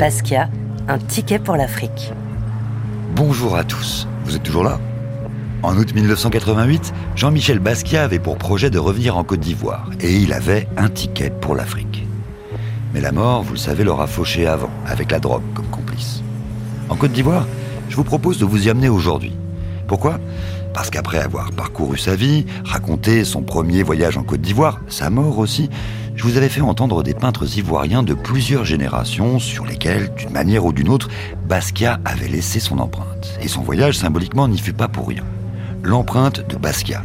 Basquiat, un ticket pour l'Afrique. Bonjour à tous, vous êtes toujours là? En août 1988, Jean-Michel Basquiat avait pour projet de revenir en Côte d'Ivoire et il avait un ticket pour l'Afrique. Mais la mort, vous le savez, l'aura fauché avant, avec la drogue comme complice. En Côte d'Ivoire, je vous propose de vous y amener aujourd'hui. Pourquoi? Parce qu'après avoir parcouru sa vie, raconté son premier voyage en Côte d'Ivoire, sa mort aussi, je vous avais fait entendre des peintres ivoiriens de plusieurs générations sur lesquels, d'une manière ou d'une autre, Basquiat avait laissé son empreinte. Et son voyage, symboliquement, n'y fut pas pour rien. L'empreinte de Basquiat.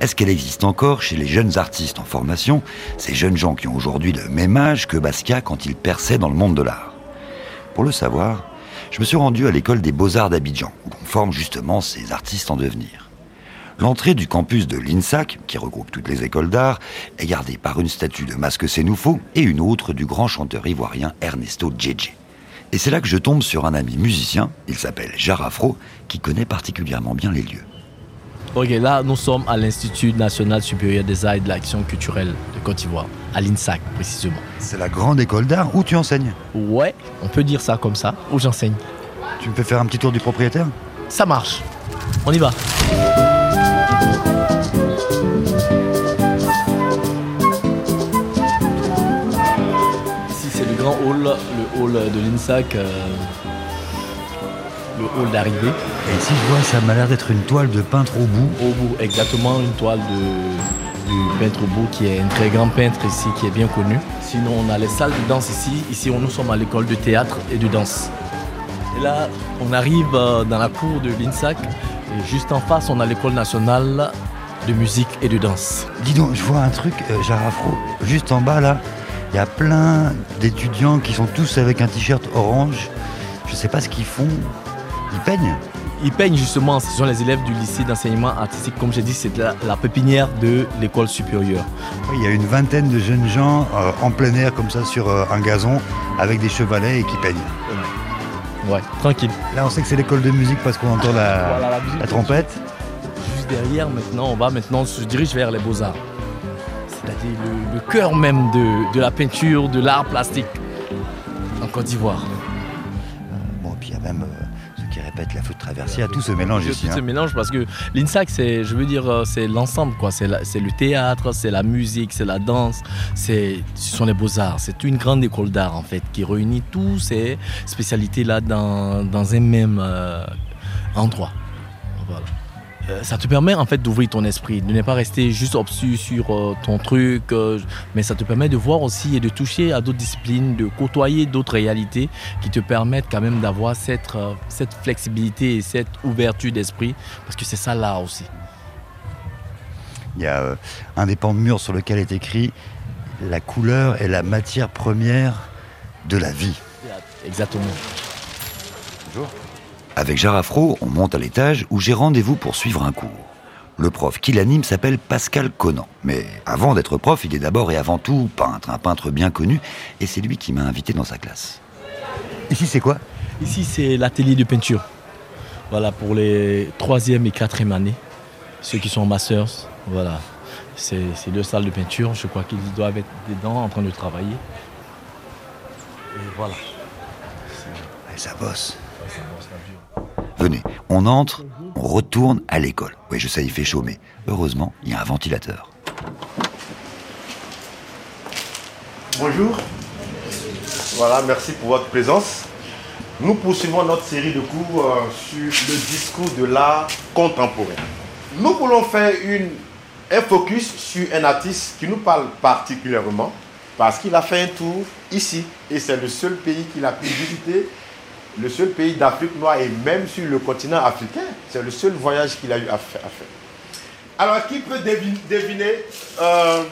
Est-ce qu'elle existe encore chez les jeunes artistes en formation, ces jeunes gens qui ont aujourd'hui le même âge que Basquiat quand il perçait dans le monde de l'art? Pour le savoir, je me suis rendu à l'école des beaux-arts d'Abidjan, où on forme justement ces artistes en devenir. L'entrée du campus de l'INSAC, qui regroupe toutes les écoles d'art, est gardée par une statue de Masque Sénoufo et une autre du grand chanteur ivoirien Ernesto Djedje. Et c'est là que je tombe sur un ami musicien, il s'appelle Jarafro, qui connaît particulièrement bien les lieux. Ok, là, nous sommes à l'Institut national supérieur des arts et de l'action culturelle de Côte d'Ivoire, à l'INSAC précisément. C'est la grande école d'art où tu enseignes? Ouais, on peut dire ça comme ça, où j'enseigne. Tu me fais faire un petit tour du propriétaire? Ça marche. On y va. Grand hall, le hall de l'INSAC, euh, le hall d'arrivée. Et ici, je vois, ça m'a l'air d'être une toile de peintre au bout. Au bout, exactement, une toile de, du peintre au bout qui est un très grand peintre ici, qui est bien connu. Sinon, on a les salles de danse ici. Ici, nous sommes à l'école de théâtre et de danse. Et là, on arrive euh, dans la cour de l'INSAC. Et juste en face, on a l'école nationale de musique et de danse. Dis donc, je vois un truc, euh, Jarafro, juste en bas là, il y a plein d'étudiants qui sont tous avec un t-shirt orange. Je sais pas ce qu'ils font. Ils peignent Ils peignent justement, ce sont les élèves du lycée d'enseignement artistique. Comme j'ai dit, c'est la, la, pépinière de l'école supérieure. Il y a une vingtaine de jeunes gens euh, en plein air comme ça sur euh, un gazon avec des chevalets et qui peignent. Ouais, tranquille. Là, on sait que c'est l'école de musique parce qu'on entend la, Voilà, la musique, la trompette. Juste derrière, maintenant, on va maintenant on se dirige vers les beaux-arts. C'est-à-dire le, le cœur même de, de la peinture, de l'art plastique en Côte d'Ivoire. Bon, puis il y a même euh, ceux qui répètent la flûte traversière, tout se mélange ici. Tout hein. se mélange parce que l'INSAC, c'est, je veux dire, euh, c'est l'ensemble, quoi. C'est, la- c'est le théâtre, c'est la musique, c'est la danse, c'est, ce sont les beaux-arts. C'est une grande école d'art, en fait, qui réunit toutes ces spécialités-là dans, dans un même euh, endroit. Voilà. Euh, ça te permet en fait d'ouvrir ton esprit, de ne pas rester juste obtus sur euh, ton truc, euh, mais ça te permet de voir aussi et de toucher à d'autres disciplines, de côtoyer d'autres réalités qui te permettent quand même d'avoir cette, euh, cette flexibilité et cette ouverture d'esprit, parce que c'est ça l'art aussi. Il y a un des pans de mur sur lequel est écrit La couleur est la matière première de la vie. Exactement. Avec Jarafro, on monte à l'étage où j'ai rendez-vous pour suivre un cours. Le prof qui l'anime s'appelle Pascal Conan. Mais avant d'être prof, il est d'abord et avant tout peintre, un peintre bien connu, et c'est lui qui m'a invité dans sa classe. Ici, c'est quoi? Ici, c'est l'atelier de peinture. Voilà, pour les troisième et quatrième années, ceux qui sont en masters, voilà. C'est c'est deux salles de peinture, je crois qu'ils doivent être dedans en train de travailler. Et voilà. Et ça bosse. On entre, on retourne à l'école. Oui, je sais, il fait chaud, mais heureusement, il y a un ventilateur. Bonjour. Voilà, merci pour votre présence. Nous poursuivons notre série de cours euh, sur le discours de l'art contemporain. Nous voulons faire un focus sur un artiste qui nous parle particulièrement parce qu'il a fait un tour ici et c'est le seul pays qu'il a pu visiter, le seul pays d'Afrique noire et même sur le continent africain. C'est le seul voyage qu'il a eu à fa- à faire. Alors, qui peut devi- deviner euh,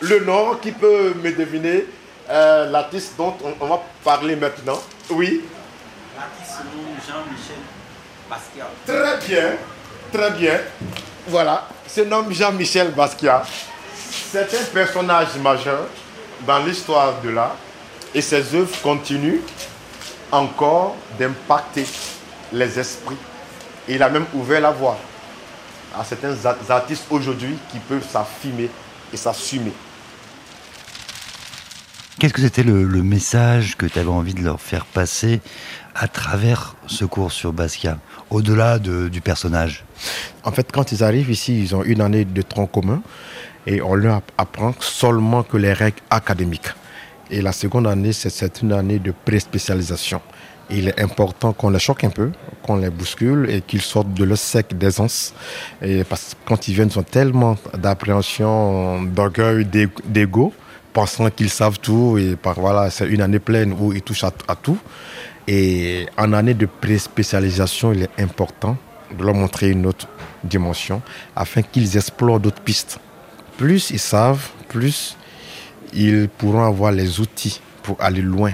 le nom? Qui peut me deviner euh, l'artiste dont on, on va parler maintenant? Oui L'artiste se nomme Jean-Michel Basquiat. Très bien, très bien. Voilà, se nomme Jean-Michel Basquiat. C'est un personnage majeur dans l'histoire de l'art et ses œuvres continuent encore d'impacter les esprits. Et il a même ouvert la voie à certains artistes aujourd'hui qui peuvent s'affirmer et s'assumer. Qu'est-ce que c'était le, le message que tu avais envie de leur faire passer à travers ce cours sur Basquiat, au-delà de- du personnage? En fait, quand ils arrivent ici, ils ont une année de tronc commun et on leur apprend seulement que les règles académiques. Et la seconde année, c'est- une année de pré-spécialisation. Il est important qu'on les choque un peu, qu'on les bouscule et qu'ils sortent de leur sec d'aisance. Et parce que quand ils viennent, ils ont tellement d'appréhension, d'orgueil, d'ego, pensant qu'ils savent tout. Et par, voilà, c'est une année pleine où ils touchent à, à tout. Et en année de pré-spécialisation, il est important de leur montrer une autre dimension afin qu'ils explorent d'autres pistes. Plus ils savent, plus ils pourront avoir les outils pour aller loin.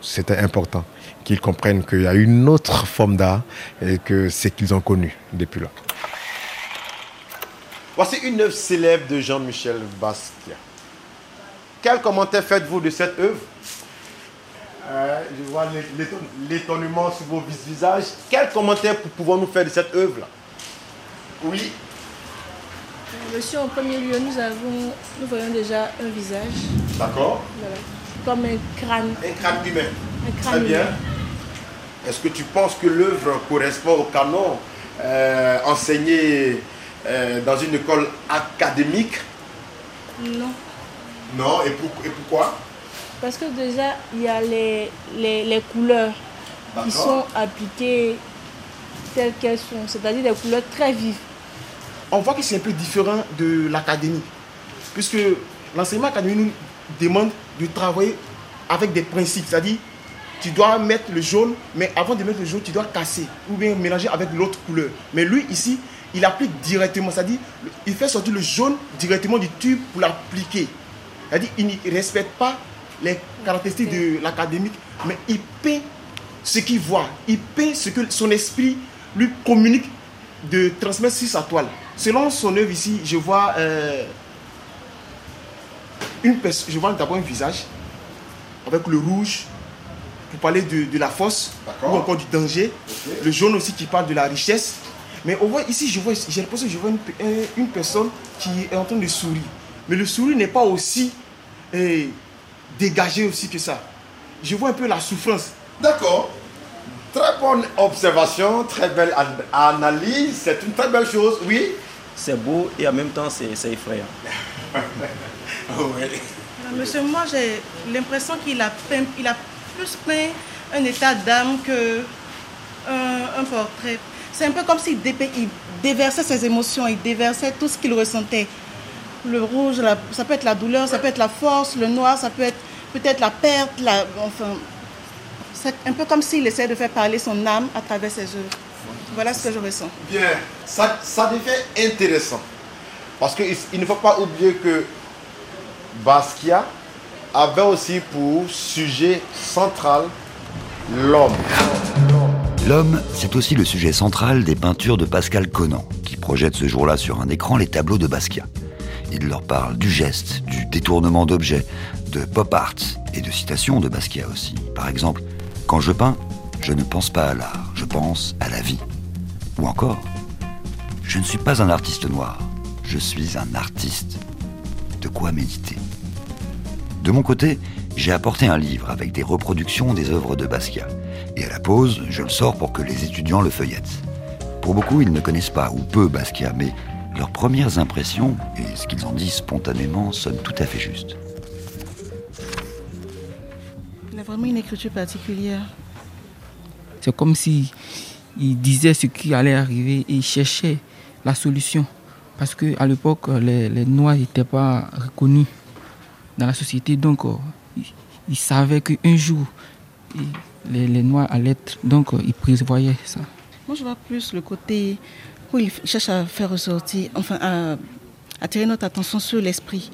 C'était important qu'ils comprennent qu'il y a une autre forme d'art et que c'est qu'ils ont connu depuis là. Voici une œuvre célèbre de Jean-Michel Basquiat. Quel commentaire faites-vous de cette œuvre? Euh, Je vois l'é- l'éton- l'étonnement sur vos vis- visages. Quel commentaire pouvons-nous faire de cette œuvre-là? Oui. Monsieur, en premier lieu, nous avons, nous voyons déjà un visage, D'accord. voilà, comme un crâne, Un crâne humain. un crâne Très bien. Est-ce que tu penses que l'œuvre correspond au canon euh, enseigné euh, dans une école académique? Non, Non. Et, pour- et pourquoi? Parce que déjà, il y a les, les, les couleurs qui sont appliquées telles qu'elles sont, c'est-à-dire des couleurs très vives. On voit que c'est un peu différent de l'académie. Puisque l'enseignement académique nous demande de travailler avec des principes. C'est-à-dire, tu dois mettre le jaune, mais avant de mettre le jaune, tu dois casser ou bien mélanger avec l'autre couleur. Mais lui, ici, il applique directement. C'est-à-dire, il fait sortir le jaune directement du tube pour l'appliquer. C'est-à-dire, il ne respecte pas les caractéristiques de l'académique, mais il peint ce qu'il voit. Il peint ce que son esprit lui communique de transmettre sur sa toile. Selon son œuvre ici, je vois euh, une je vois d'abord un visage avec le rouge pour parler de, de la force ou encore du danger. Le jaune aussi qui parle de la richesse. Mais on voit ici, je vois, j'ai l'impression que je vois une, une personne qui est en train de sourire. Mais le sourire n'est pas aussi eh, dégagé aussi que ça. Je vois un peu la souffrance. D'accord. Très bonne observation, très belle an- analyse. C'est une très belle chose. Oui. C'est beau et en même temps c'est c'est effrayant. Monsieur, moi j'ai l'impression qu'il a, peint- il a plus peint un état d'âme que un, un portrait. C'est un peu comme s'il déversait ses émotions, il déversait tout ce qu'il ressentait. Le rouge, la- ça peut être la douleur, ça peut être la force, le noir, ça peut être peut-être la perte, la, enfin, c'est un peu comme s'il essayait de faire parler son âme à travers ses œuvres. Voilà ce que je ressens. Bien. Ça, ça devient intéressant. Parce qu'il il ne faut pas oublier que Basquiat avait aussi pour sujet central l'homme. L'homme, c'est aussi le sujet central des peintures de Pascal Conan, qui projette ce jour-là sur un écran les tableaux de Basquiat. Il leur parle du geste, du détournement d'objets, de pop art et de citations de Basquiat aussi. Par exemple, quand je peins, je ne pense pas à l'art, je pense à la vie. Ou encore, je ne suis pas un artiste noir, je suis un artiste. De quoi méditer? De mon côté, j'ai apporté un livre avec des reproductions des œuvres de Basquiat. Et à la pause, je le sors pour que les étudiants le feuillettent. Pour beaucoup, ils ne connaissent pas ou peu Basquiat, mais leurs premières impressions et ce qu'ils en disent spontanément sonnent tout à fait justes. Il a vraiment une écriture particulière. C'est comme si il disait ce qui allait arriver et il cherchait la solution. Parce qu'à l'époque, les, Noirs n'étaient pas reconnus dans la société. Donc, euh, il, il savait qu'un jour, les, Noirs allaient être. Donc, euh, il prévoyait ça. Moi, je vois plus le côté où il cherche à faire ressortir, enfin, à attirer notre attention sur l'esprit.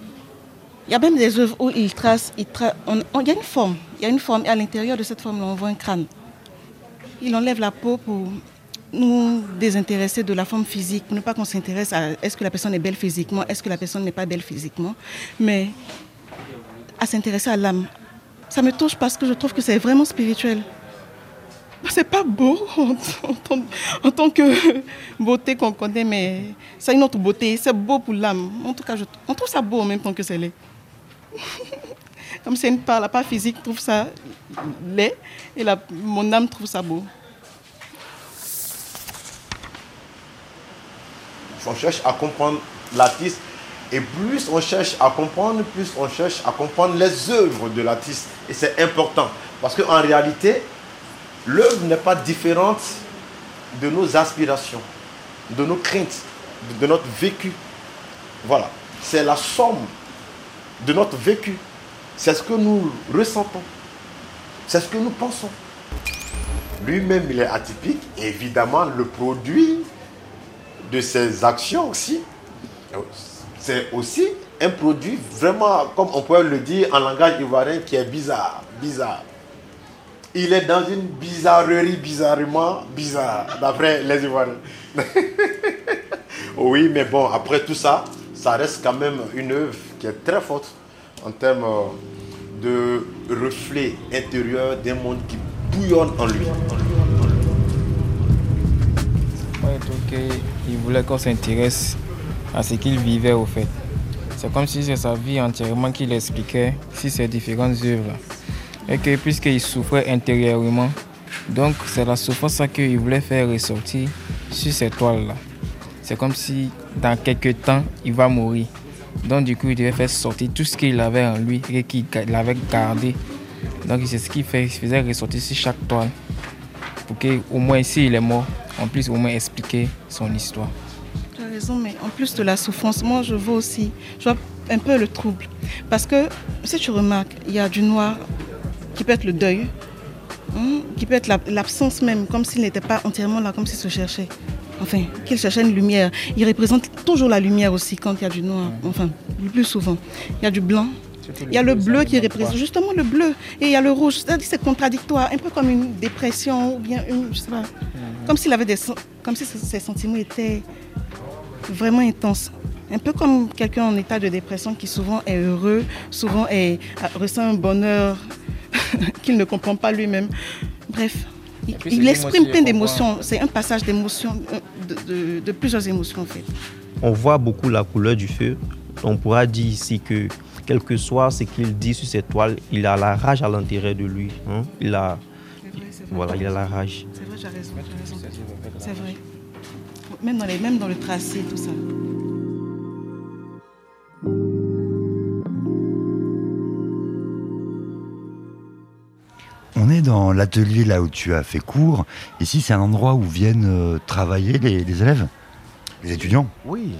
Il y a même des œuvres où il trace, il y a une forme, il y a une forme, et à l'intérieur de cette forme, on voit un crâne. Il enlève la peau pour nous désintéresser de la forme physique, ne pas qu'on s'intéresse à est-ce que la personne est belle physiquement, est-ce que la personne n'est pas belle physiquement, mais à s'intéresser à l'âme. Ça me touche parce que je trouve que c'est vraiment spirituel. C'est pas beau en, en tant- en tant que beauté qu'on connaît, mais c'est une autre beauté. C'est beau pour l'âme. En tout cas, je, on trouve ça beau en même temps que c'est laid. Comme c'est une part, la part physique trouve ça laid et la, mon âme trouve ça beau. On cherche à comprendre l'artiste et plus on cherche à comprendre, plus on cherche à comprendre les œuvres de l'artiste. Et c'est important parce qu'en réalité, l'œuvre n'est pas différente de nos aspirations, de nos craintes, de notre vécu. Voilà. C'est la somme de notre vécu. C'est ce que nous ressentons. C'est ce que nous pensons. Lui-même, il est atypique. évidemment, le produit de ses actions aussi, c'est aussi un produit vraiment, comme on pourrait le dire en langage ivoirien, qui est bizarre. Bizarre. Il est dans une bizarrerie bizarrement bizarre, d'après les Ivoiriens. oui, mais bon, après tout ça, ça reste quand même une œuvre qui est très forte en termes euh, de reflet intérieur d'un monde qui bouillonne en lui. il voulait qu'on s'intéresse à ce qu'il vivait au fait. C'est comme si c'est sa vie entièrement qu'il expliquait sur ces différentes œuvres. Et que puisqu'il souffrait intérieurement, donc c'est la souffrance qu'il voulait faire ressortir sur ces toiles-là. C'est comme si dans quelques temps, il va mourir. Donc du coup, il devait faire sortir tout ce qu'il avait en lui et qu'il avait gardé. Donc c'est ce qu'il faisait ressortir sur chaque toile. Pour qu'au moins ici il est mort, on puisse au moins expliquer son histoire. Tu as raison, mais en plus de la souffrance, moi je vois aussi, je vois un peu le trouble. Parce que si tu remarques, il y a du noir qui peut être le deuil, hein, qui peut être l'absence même, comme s'il n'était pas entièrement là, comme s'il se cherchait enfin, qu'il cherchait une lumière. Il représente toujours la lumière aussi quand il y a du noir, enfin, le plus souvent. Il y a du blanc, il y a le bleu qui représente justement le bleu et il y a le rouge. C'est-à-dire c'est contradictoire, un peu comme une dépression ou bien une, je sais pas, mhm. comme s'il avait des, comme si ses sentiments étaient vraiment intenses. Un peu comme quelqu'un en état de dépression qui souvent est heureux, souvent est, ressent un bonheur qu'il ne comprend pas lui-même. Bref, il, exprime plein d'émotions. C'est un passage d'émotions, euh, de, plusieurs émotions en fait. On voit beaucoup la couleur du feu. On pourra dire ici que, quel que soit ce qu'il dit sur cette toile, il a la rage à l'intérieur de lui. Hein. Il a, voilà, il a la rage. C'est vrai, j'ai raison. C'est vrai. Même dans, les, même dans le tracé, tout ça. On est dans l'atelier là où tu as fait cours. Ici, c'est un endroit où viennent euh, travailler les, élèves, les étudiants. Oui,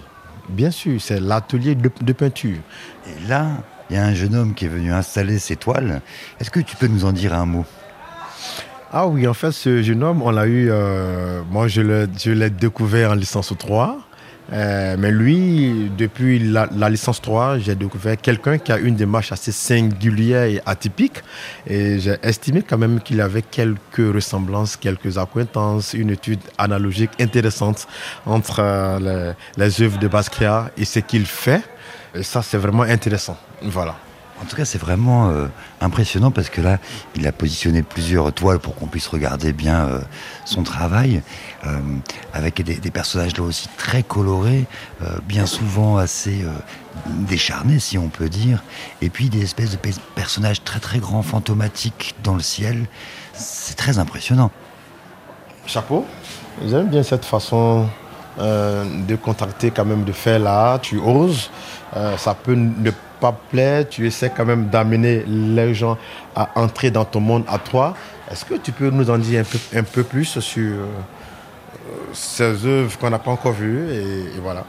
bien sûr, c'est l'atelier de, peinture. Et là, il y a un jeune homme qui est venu installer ses toiles. Est-ce que tu peux nous en dire un mot? Ah oui, en fait, ce jeune homme, on l'a eu, euh, moi je l'ai découvert en licence 3. Euh, mais lui, depuis la, licence 3, j'ai découvert quelqu'un qui a une démarche assez singulière et atypique. Et j'ai estimé quand même qu'il avait quelques ressemblances, quelques acquaintances, une étude analogique intéressante entre euh, les, œuvres de Basquiat et ce qu'il fait. Et ça, c'est vraiment intéressant. Voilà. En tout cas, c'est vraiment euh, impressionnant parce que là, il a positionné plusieurs toiles pour qu'on puisse regarder bien son travail, euh, avec des, personnages là aussi très colorés, bien souvent assez décharnés, si on peut dire, et puis des espèces de personnages très très grands, fantomatiques dans le ciel. C'est très impressionnant. Chapeau. J'aime bien cette façon de contacter quand même, de faire là. Tu oses. ça peut ne plaît, tu essaies quand même d'amener les gens à entrer dans ton monde à toi. Est-ce que tu peux nous en dire un peu, plus sur euh, ces œuvres qu'on n'a pas encore vues et, voilà.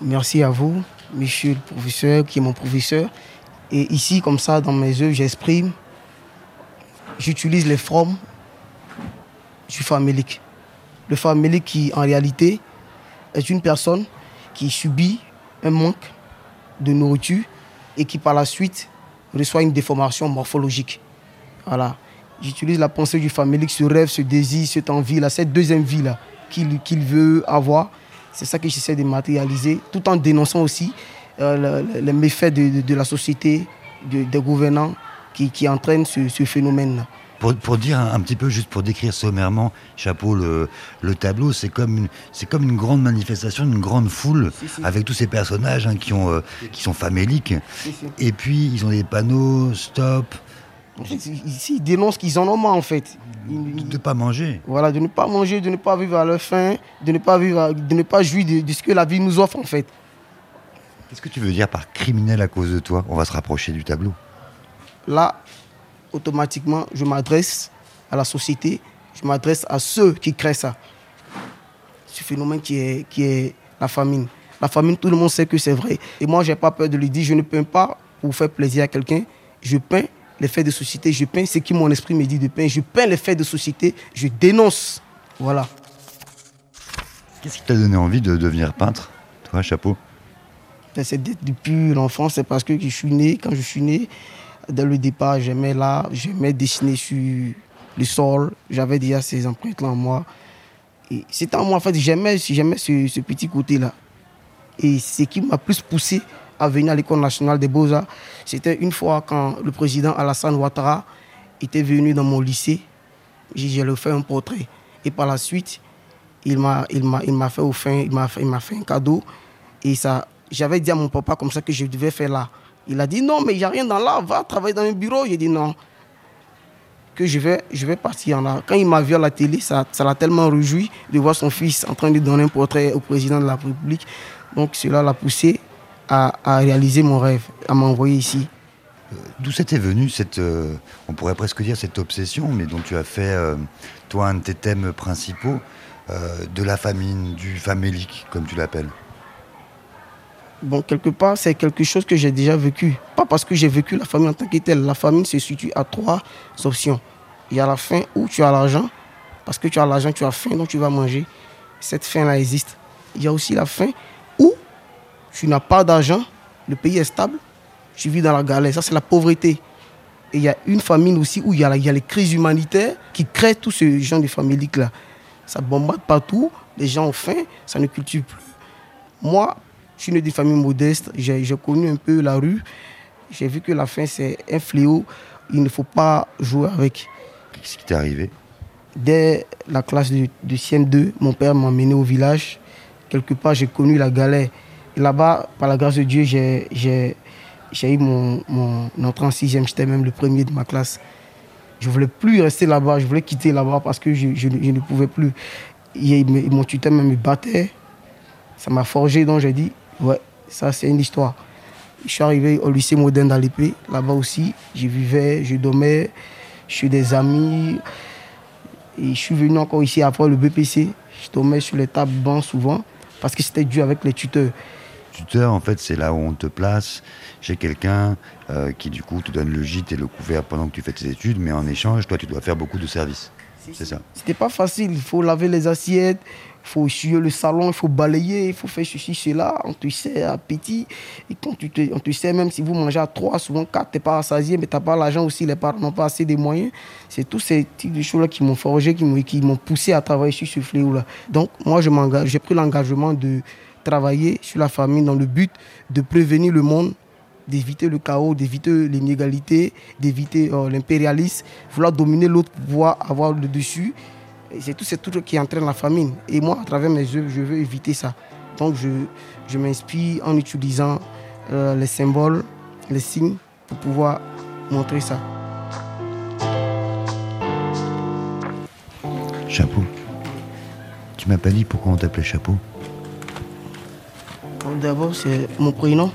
merci à vous, monsieur le professeur, qui est mon professeur. Et ici, comme ça, dans mes œuvres, j'exprime, j'utilise les formes du famélique. Le famélique qui, en réalité, est une personne qui subit un manque de nourriture et qui par la suite reçoit une déformation morphologique. Voilà. J'utilise la pensée du famélique, ce rêve, ce désir, cette envie-là, cette deuxième vie-là qu'il veut avoir. C'est ça que j'essaie de matérialiser, tout en dénonçant aussi euh, les méfaits de, la société, des gouvernants qui, qui entraînent ce, phénomène-là. Pour, pour dire un, un petit peu, juste pour décrire sommairement, chapeau, le, le tableau, c'est comme, une- c'est comme une grande manifestation, une grande foule, avec tous ces personnages hein, qui, ont, euh, qui sont faméliques. Si. Et puis, ils ont des panneaux, stop, Ici, ils dénoncent qu'ils en ont marre en fait. de ne pas manger. Voilà, de ne pas manger, de ne pas vivre à leur faim, de ne pas, vivre, à- de ne pas jouir de, de ce que la vie nous offre en fait. Qu'est-ce que tu veux dire par criminel à cause de toi? On va se rapprocher du tableau. Là, automatiquement, je m'adresse à la société, je m'adresse à ceux qui créent ça. Ce phénomène qui est, qui est la famine. La famine, tout le monde sait que c'est vrai. Et moi, je n'ai pas peur de le dire, je ne peins pas pour faire plaisir à quelqu'un. Je peins les faits de société, je peins ce qui mon esprit me dit de peindre, je peins les faits de société, je dénonce. Voilà. Qu'est-ce qui t'a donné envie de devenir peintre Toi, chapeau? Ben, C'est depuis l'enfance, c'est parce que je suis né, quand je suis né, dès le départ, j'aimais là, j'aimais dessiner sur le sol. J'avais déjà ces empreintes-là en moi. Et c'était en moi, en fait, j'aimais, j'aimais ce, ce petit côté-là. Et ce qui m'a plus poussé à venir à l'École nationale des beaux-arts, c'était une fois quand le président Alassane Ouattara était venu dans mon lycée, j'ai lui fait un portrait. Et par la suite, il m'a il fait fait, un cadeau et ça j'avais dit à mon papa comme ça que je devais faire là. Il a dit non mais il n'y a rien dans l'art, va travailler dans un bureau. J'ai dit non que je vais je vais partir en art. Quand il m'a vu à la télé, ça ça l'a tellement réjoui de voir son fils en train de donner un portrait au président de la République. Donc cela l'a poussé à, à réaliser mon rêve, à m'envoyer ici. D'où c'était venu cette, euh, on pourrait presque dire cette obsession, mais dont tu as fait, euh, toi, un de tes thèmes principaux, euh, de la famine, du famélique, comme tu l'appelles? Bon, quelque part, c'est quelque chose que j'ai déjà vécu. Pas parce que j'ai vécu la famine en tant que telle. La famine se situe à trois options. Il y a la faim où tu as l'argent. Parce que tu as l'argent, tu as faim, donc tu vas manger. Cette faim-là existe. Il y a aussi la faim tu n'as pas d'argent, le pays est stable, tu vis dans la galère. Ça, c'est la pauvreté. Et il y a une famine aussi où il y a, la- il y a les crises humanitaires qui créent tout ce genre de famélique-là. Ça bombarde partout, les gens ont faim, ça ne cultive plus. Moi, je suis né d'une famille modeste, j'ai connu un peu la rue, j'ai vu que la faim c'est un fléau, il ne faut pas jouer avec. Qu'est-ce qui t'est arrivé? Dès la classe de, de CM2, mon père m'a emmené au village. Quelque part, j'ai connu la galère. Là-bas, par la grâce de Dieu, j'ai- eu mon, mon entrée en sixième. J'étais même le premier de ma classe. Je voulais plus rester là-bas, je voulais quitter là-bas parce que je, ne- ne pouvais plus. Mon tuteur même me battait. Ça m'a forgé, donc j'ai dit, ouais, ça c'est une histoire. Je suis arrivé au lycée moderne dans là-bas aussi. Je vivais, je dormais, je suis des amis. Et je suis venu encore ici après le BPC. Je dormais sur les tables bancs souvent parce que c'était dur avec les tuteurs. Tuteur, en fait, c'est là où on te place chez quelqu'un euh, qui, du coup, te donne le gîte et le couvert pendant que tu fais tes études, mais en échange, toi, tu dois faire beaucoup de services. C'est ça. C'était pas facile. Il faut laver les assiettes, il faut essuyer le salon, il faut balayer, il faut faire ceci, cela. On te sert à petit. Et quand tu te, on te sert, même si vous mangez à trois, souvent quatre, tu n'es pas rassasié, mais tu n'as pas l'argent aussi, les parents n'ont pas assez de moyens. C'est tous ces types de choses-là qui m'ont forgé, qui m'ont, qui m'ont poussé à travailler sur ce fléau-là. Donc, moi, je m'engage, j'ai pris l'engagement de travailler sur la famille dans le but de prévenir le monde d'éviter le chaos, d'éviter l'inégalité, d'éviter euh, l'impérialisme, vouloir dominer l'autre pour pouvoir avoir le dessus. C'est tout ce truc qui entraîne la famine. Et moi, à travers mes œuvres, je veux éviter ça. Donc, je, je m'inspire en utilisant euh, les symboles, les signes, pour pouvoir montrer ça. Chapeau. Tu m'as pas dit pourquoi on t'appelait Chapeau? D'abord, c'est mon prénom.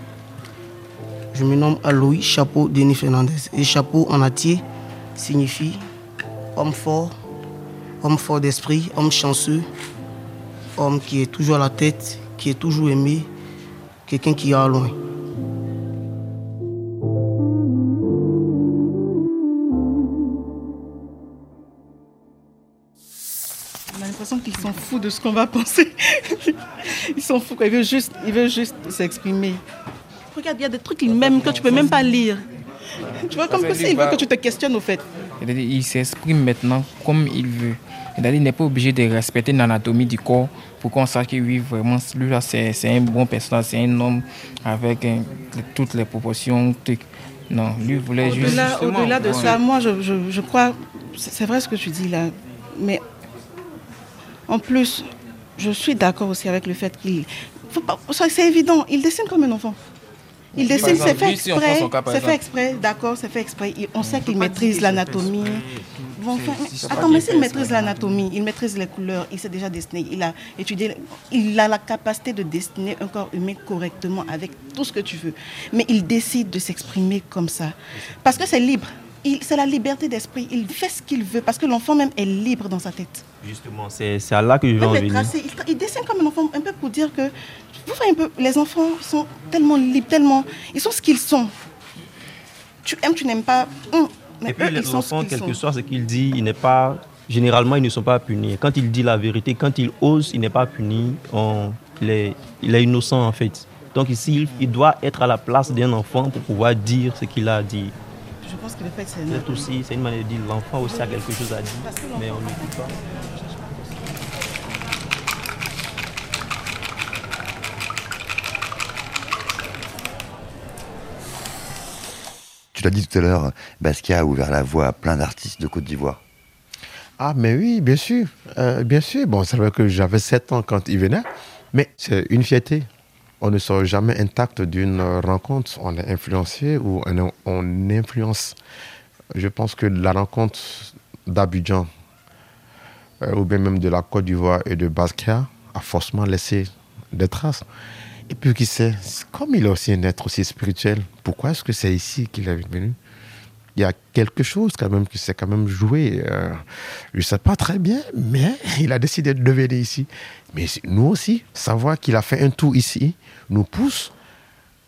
Je me nomme Aloïs Chapeau Denis Fernandez. Et chapeau en atier signifie homme fort, homme fort d'esprit, homme chanceux, homme qui est toujours à la tête, qui est toujours aimé, quelqu'un qui ira loin. L'impression qu'ils s'en foutent de ce qu'on va penser. Ils s'en foutent, ils veulent juste, ils veulent juste s'exprimer. Regarde, il y a des trucs même que tu peux même pas lire. Tu vois, comme que il veut que tu te questionnes au fait. Il s'exprime maintenant comme il veut. Il n'est pas obligé de respecter l'anatomie du corps pour qu'on sache que oui, vraiment, lui c'est un bon personnage, c'est un homme avec hein, toutes les proportions. trucs. Non, lui voulait juste. Au-delà, de ouais. ça, moi, je, je- je crois c'est vrai ce que tu dis là, mais en plus, je suis d'accord aussi avec le fait qu'il. C'est évident, il dessine comme un enfant. Il dessine, c'est fait exprès, c'est fait exprès, d'accord, c'est fait exprès. On sait qu'il maîtrise l'anatomie. attends, mais s'il maîtrise l'anatomie, il maîtrise les couleurs, il sait déjà dessiner, il a étudié, il a la capacité de dessiner un corps humain correctement avec tout ce que tu veux. Mais il décide de s'exprimer comme ça. Parce que c'est libre c'est la liberté d'esprit. Il fait ce qu'il veut parce que l'enfant même est libre dans sa tête. Justement, c'est à là que je veux en venir. il, dessine comme un enfant, un peu pour dire que vous voyez un peu, les enfants sont tellement libres, tellement. Ils sont ce qu'ils sont. Tu aimes, tu n'aimes pas. Hum, mais Et puis, les enfants, quelque soit ce qu'il dit, il n'est pas. Généralement, ils ne sont pas punis. Quand il dit la vérité, quand il ose, il n'est pas puni. On, il, est, il est innocent, en fait. Donc, ici, il doit être à la place d'un enfant pour pouvoir dire ce qu'il a à dire. Je pense que le fait c'est une... aussi, c'est une manière de dire l'enfant aussi a quelque chose à dire, mais on ne dit pas. Tu l'as dit tout à l'heure, Basquiat a ouvert la voie à plein d'artistes de Côte d'Ivoire. Ah, mais oui, bien sûr. Euh, bien sûr. Bon, c'est vrai que j'avais 7 ans quand il venait, mais c'est une fierté on ne sort jamais intact d'une rencontre. On est influencé ou on, influence. Je pense que la rencontre d'Abidjan, euh, ou bien même de la Côte d'Ivoire et de Basquiat, a forcément laissé des traces. Et puis qui sait, comme il est aussi un être aussi spirituel, pourquoi est-ce que c'est ici qu'il est venu? Il y a quelque chose quand même qui s'est quand même joué. Euh, je sais pas très bien, mais il a décidé de venir ici. Mais nous aussi, savoir qu'il a fait un tour ici nous pousse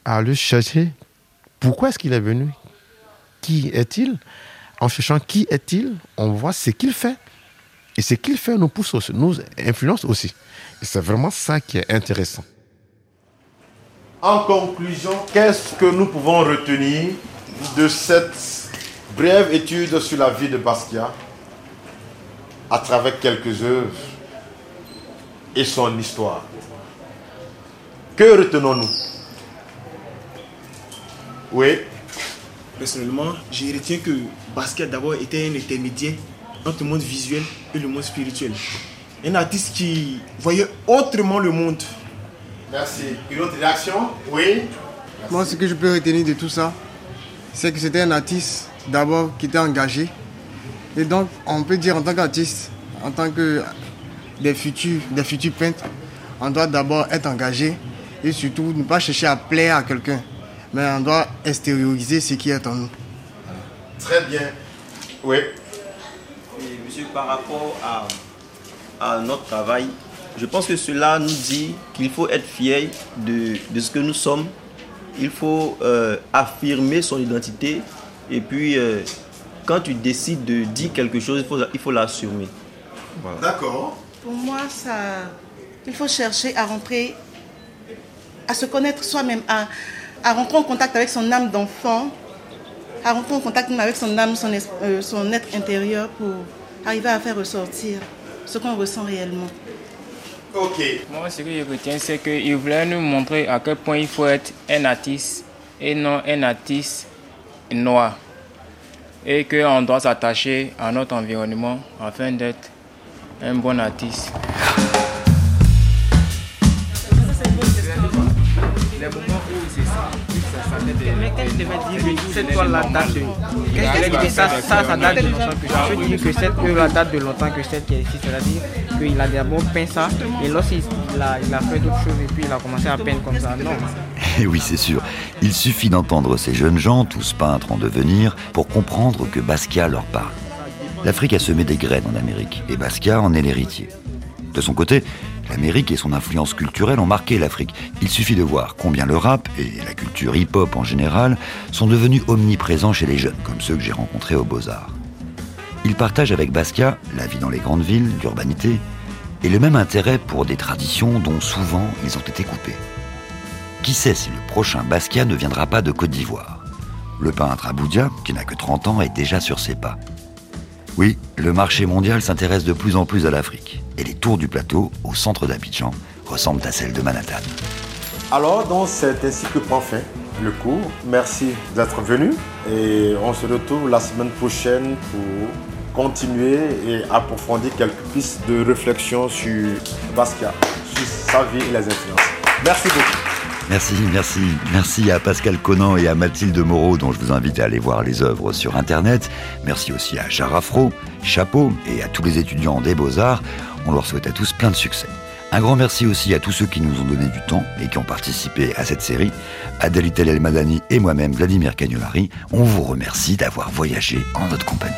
à le chercher. Pourquoi est-ce qu'il est venu? Qui est-il? En cherchant qui est-il, on voit ce qu'il fait. Et ce qu'il fait nous pousse aussi, nous influence aussi. C'est vraiment ça qui est intéressant. En conclusion, qu'est-ce que nous pouvons retenir de cette Brève étude sur la vie de Basquiat à travers quelques œuvres et son histoire. Que retenons-nous? Oui. Personnellement, je retiens que Basquiat d'abord était un intermédiaire entre le monde visuel et le monde spirituel. Un artiste qui voyait autrement le monde. Merci. Une autre réaction? Oui. Moi, ce que je peux retenir de tout ça, c'est que c'était un artiste d'abord qui était engagé. Et donc, on peut dire en tant qu'artiste, en tant que des futurs, des futurs peintres, on doit d'abord être engagé et surtout ne pas chercher à plaire à quelqu'un, mais on doit extérioriser ce qui est en nous. Très bien. Oui. monsieur, par rapport à, notre travail, je pense que cela nous dit qu'il faut être fier de, ce que nous sommes. Il faut euh, affirmer son identité et puis, euh, quand tu décides de dire quelque chose, il faut l'assumer. D'accord. Pour moi, ça, il faut chercher à rentrer, à se connaître soi-même, à, à rentrer en contact avec son âme d'enfant, à rentrer en contact avec son âme, son, euh, son être intérieur pour arriver à faire ressortir ce qu'on ressent réellement. Ok. Moi, ce que je retiens, c'est qu'il voulait nous montrer à quel point il faut être un artiste et non un artiste noir et qu'on doit s'attacher à notre environnement afin d'être un bon artiste. Mais qu'est-ce que tu veux dire cette toile-là date de Qu'est-ce que ça, ça, ça date de longtemps que je veux dire que cette œuvre date de longtemps que celle qui est ici, c'est-à-dire qu'il a d'abord peint ça et lorsqu'il a, il a fait d'autres choses et puis il a commencé à peindre comme ça. Non. Et oui, c'est sûr. Il suffit d'entendre ces jeunes gens, tous peintres en devenir, pour comprendre que Basquiat leur parle. L'Afrique a semé des graines en Amérique et Basquiat en est l'héritier. De son côté, l'Amérique et son influence culturelle ont marqué l'Afrique. Il suffit de voir combien le rap et la culture hip-hop en général sont devenus omniprésents chez les jeunes, comme ceux que j'ai rencontrés aux Beaux-Arts. Ils partagent avec Basquiat la vie dans les grandes villes, l'urbanité, et le même intérêt pour des traditions dont souvent ils ont été coupés. Qui sait si le prochain Basquiat ne viendra pas de Côte d'Ivoire? Le peintre Aboudia, qui n'a que 30 ans, est déjà sur ses pas. Oui, le marché mondial s'intéresse de plus en plus à l'Afrique. Et les tours du plateau, au centre d'Abidjan, ressemblent à celles de Manhattan. Alors, donc, c'est ainsi que prend fin le cours. Merci d'être venu. Et on se retrouve la semaine prochaine pour continuer et approfondir quelques pistes de réflexion sur Basquiat, sur sa vie et les influences. Merci beaucoup. Merci, merci, merci à Pascal Conan et à Mathilde Moreau, dont je vous invite à aller voir les œuvres sur Internet. Merci aussi à Jarafro, Chapeau et à tous les étudiants des Beaux-Arts. On leur souhaite à tous plein de succès. Un grand merci aussi à tous ceux qui nous ont donné du temps et qui ont participé à cette série. Adèle El Madani et moi-même, Vladimir Cagnolari, on vous remercie d'avoir voyagé en notre compagnie.